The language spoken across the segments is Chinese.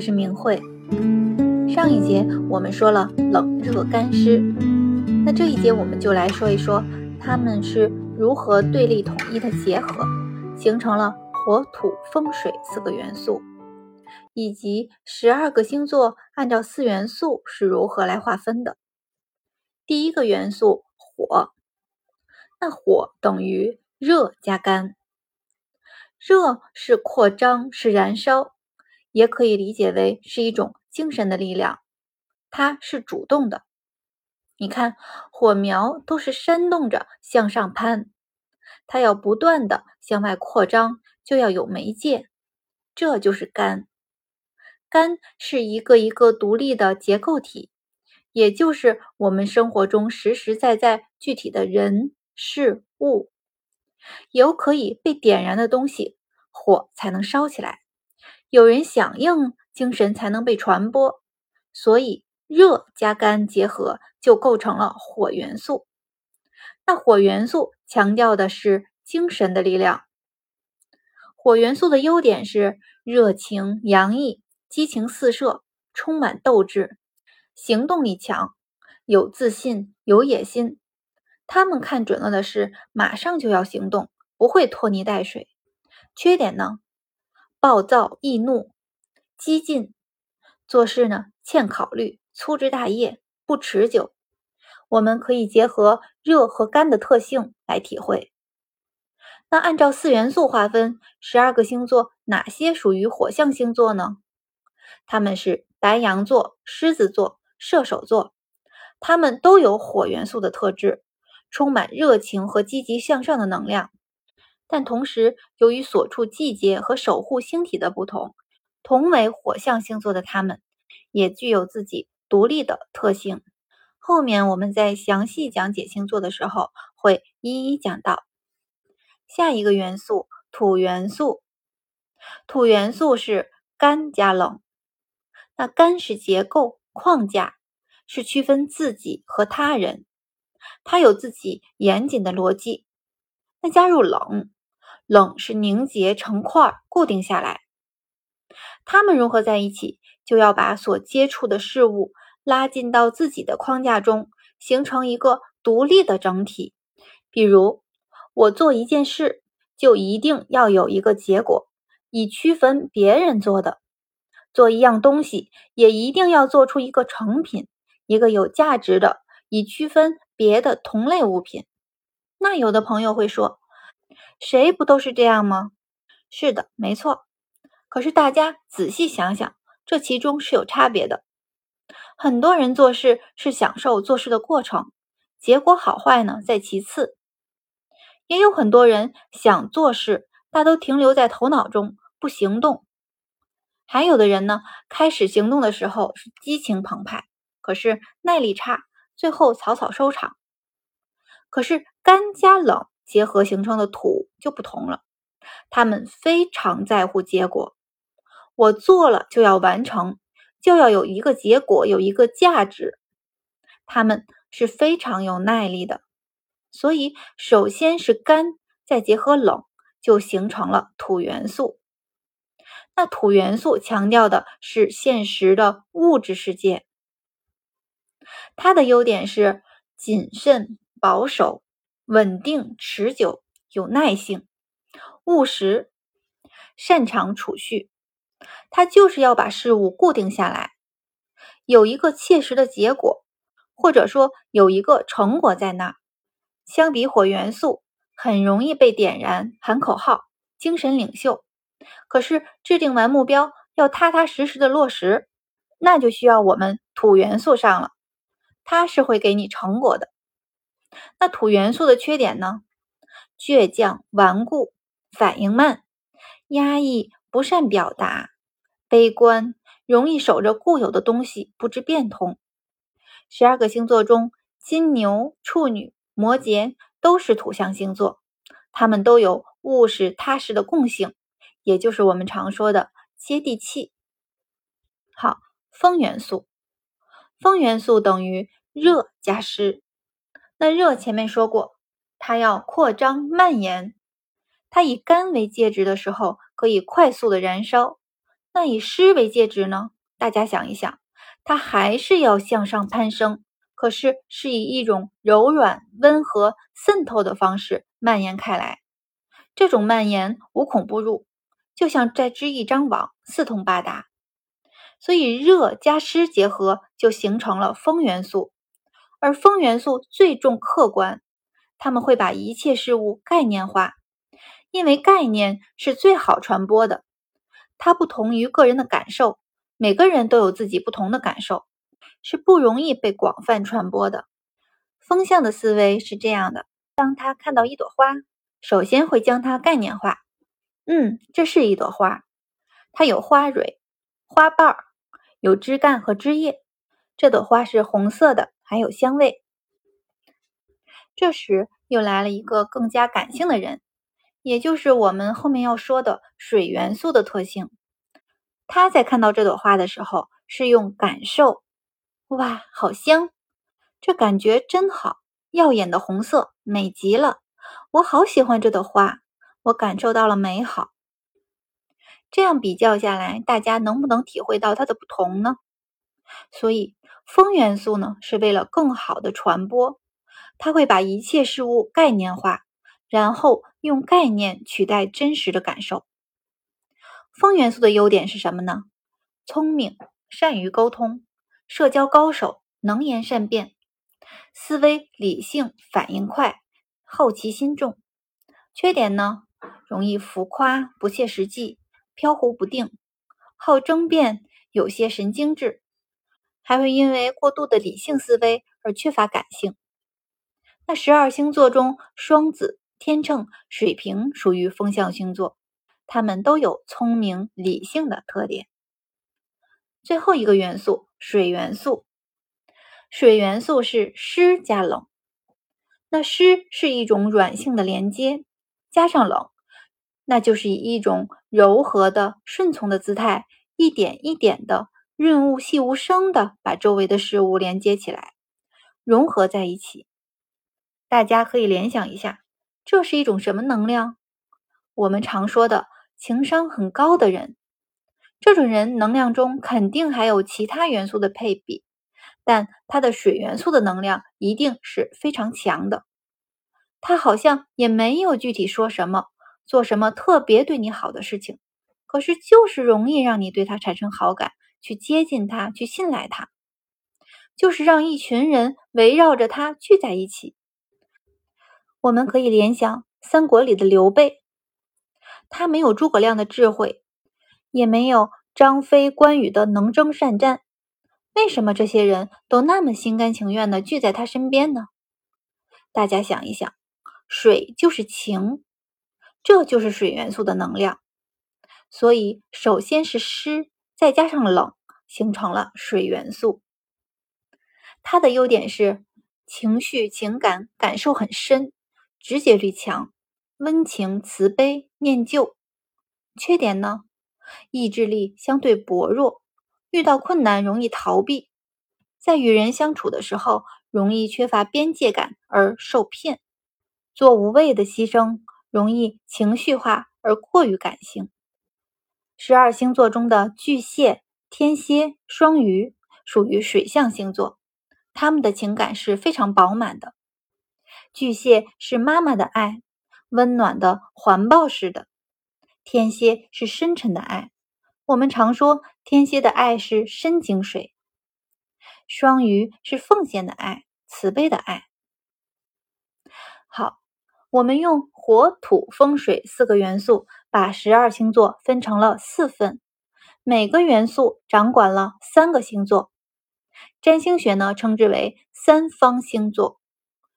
是明慧。上一节我们说了冷热干湿，那这一节我们就来说一说它们是如何对立统一的结合，形成了火、土、风、水四个元素，以及十二个星座按照四元素是如何来划分的。第一个元素火，那火等于热加干。热是扩张，是燃烧，也可以理解为是一种精神的力量，它是主动的。你看，火苗都是煽动着向上攀，它要不断的向外扩张，就要有媒介，这就是干。干是一个一个独立的结构体，也就是我们生活中实实在在具体的人事物。有可以被点燃的东西，火才能烧起来；有人响应，精神才能被传播。所以，热加干结合就构成了火元素。那火元素强调的是精神的力量。火元素的优点是热情洋溢、激情四射、充满斗志、行动力强、有自信、有野心。他们看准了的是，马上就要行动，不会拖泥带水。缺点呢？暴躁易怒、激进，做事呢欠考虑、粗枝大叶、不持久。我们可以结合热和干的特性来体会。那按照四元素划分，十二个星座哪些属于火象星座呢？他们是白羊座、狮子座、射手座，他们都有火元素的特质。充满热情和积极向上的能量，但同时由于所处季节和守护星体的不同，同为火象星座的他们也具有自己独立的特性。后面我们在详细讲解星座的时候会一一讲到。下一个元素土元素，土元素是干加冷，那干是结构框架，是区分自己和他人。它有自己严谨的逻辑。那加入冷，冷是凝结成块，固定下来。它们融合在一起，就要把所接触的事物拉进到自己的框架中，形成一个独立的整体。比如，我做一件事，就一定要有一个结果，以区分别人做的；做一样东西，也一定要做出一个成品，一个有价值的，以区分。别的同类物品，那有的朋友会说，谁不都是这样吗？是的，没错。可是大家仔细想想，这其中是有差别的。很多人做事是享受做事的过程，结果好坏呢在其次。也有很多人想做事，大都停留在头脑中不行动。还有的人呢，开始行动的时候是激情澎湃，可是耐力差。最后草草收场。可是干加冷结合形成的土就不同了，他们非常在乎结果。我做了就要完成，就要有一个结果，有一个价值。他们是非常有耐力的。所以，首先是干，再结合冷，就形成了土元素。那土元素强调的是现实的物质世界。它的优点是谨慎、保守、稳定、持久、有耐性、务实、擅长储蓄。它就是要把事物固定下来，有一个切实的结果，或者说有一个成果在那。相比火元素，很容易被点燃、喊口号、精神领袖。可是制定完目标，要踏踏实实的落实，那就需要我们土元素上了。它是会给你成果的。那土元素的缺点呢？倔强、顽固、反应慢、压抑、不善表达、悲观，容易守着固有的东西，不知变通。十二个星座中，金牛、处女、摩羯都是土象星座，他们都有务实踏实的共性，也就是我们常说的接地气。好，风元素。风元素等于热加湿。那热前面说过，它要扩张蔓延。它以干为介质的时候，可以快速的燃烧；那以湿为介质呢？大家想一想，它还是要向上攀升，可是是以一种柔软、温和、渗透的方式蔓延开来。这种蔓延无孔不入，就像在织一张网，四通八达。所以热加湿结合，就形成了风元素。而风元素最重客观，他们会把一切事物概念化，因为概念是最好传播的。它不同于个人的感受，每个人都有自己不同的感受，是不容易被广泛传播的。风向的思维是这样的：当他看到一朵花，首先会将它概念化。嗯，这是一朵花，它有花蕊、花瓣儿，有枝干和枝叶。这朵花是红色的，还有香味。这时又来了一个更加感性的人。也就是我们后面要说的水元素的特性。他在看到这朵花的时候，是用感受，哇，好香，这感觉真好，耀眼的红色，美极了，我好喜欢这朵花，我感受到了美好。这样比较下来，大家能不能体会到它的不同呢？所以，风元素呢，是为了更好的传播，它会把一切事物概念化。然后用概念取代真实的感受。风元素的优点是什么呢？聪明，善于沟通，社交高手，能言善辩，思维理性，反应快，好奇心重。缺点呢？容易浮夸，不切实际，飘忽不定，好争辩，有些神经质，还会因为过度的理性思维而缺乏感性。那十二星座中，双子。天秤、水瓶属于风象星座，他们都有聪明理性的特点。最后一个元素，水元素。水元素是湿加冷，那湿是一种软性的连接，加上冷，那就是以一种柔和的、顺从的姿态，一点一点的、润物细无声的把周围的事物连接起来，融合在一起。大家可以联想一下。这是一种什么能量？我们常说的情商很高的人，这种人能量中肯定还有其他元素的配比，但他的水元素的能量一定是非常强的。他好像也没有具体说什么，做什么特别对你好的事情，可是就是容易让你对他产生好感，去接近他，去信赖他，就是让一群人围绕着他聚在一起。我们可以联想三国里的刘备，他没有诸葛亮的智慧，也没有张飞、关羽的能征善战，为什么这些人都那么心甘情愿的聚在他身边呢？大家想一想，水就是情，这就是水元素的能量。所以，首先是湿，再加上冷，形成了水元素。它的优点是情绪、情感感受很深。直觉力强，温情、慈悲、念旧。缺点呢？意志力相对薄弱，遇到困难容易逃避，在与人相处的时候容易缺乏边界感而受骗，做无谓的牺牲，容易情绪化而过于感性。十二星座中的巨蟹、天蝎、双鱼属于水象星座，他们的情感是非常饱满的。巨蟹是妈妈的爱，温暖的环抱式的；天蝎是深沉的爱，我们常说天蝎的爱是深井水；双鱼是奉献的爱，慈悲的爱。好，我们用火、土、风、水四个元素，把十二星座分成了四份，每个元素掌管了三个星座。占星学呢，称之为三方星座。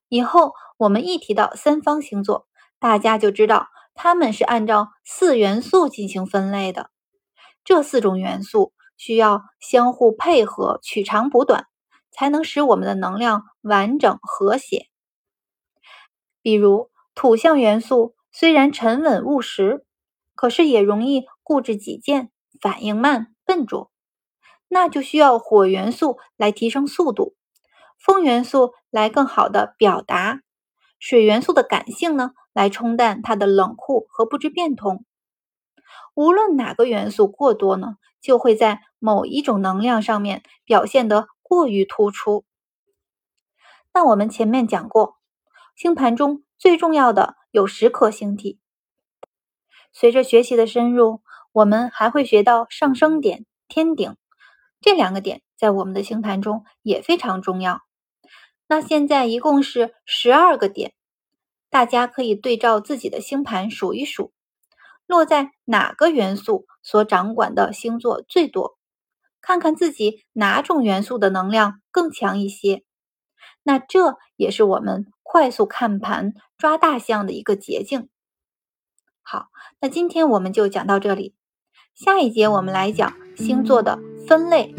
以后我们一提到三方星座，大家就知道他们是按照四元素进行分类的。这四种元素需要相互配合，取长补短，才能使我们的能量完整和谐。比如土象元素虽然沉稳务实，可是也容易固执己见，反应慢、笨拙，那就需要火元素来提升速度。风元素来更好的表达，水元素的感性呢，来冲淡它的冷酷和不知变通。无论哪个元素过多呢，就会在某一种能量上面表现得过于突出。那我们前面讲过，星盘中最重要的有十颗星体。随着学习的深入，我们还会学到上升点、天顶这两个点，在我们的星盘中也非常重要。那现在一共是十二个点，大家可以对照自己的星盘数一数，落在哪个元素所掌管的星座最多，看看自己哪种元素的能量更强一些。那这也是我们快速看盘抓大象的一个捷径。好，那今天我们就讲到这里，下一节我们来讲星座的分类，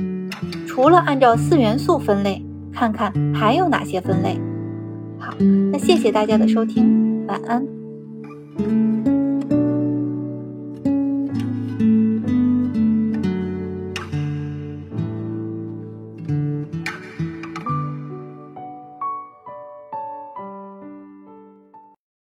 除了按照四元素分类，看看还有哪些分类。好，那谢谢大家的收听，晚安。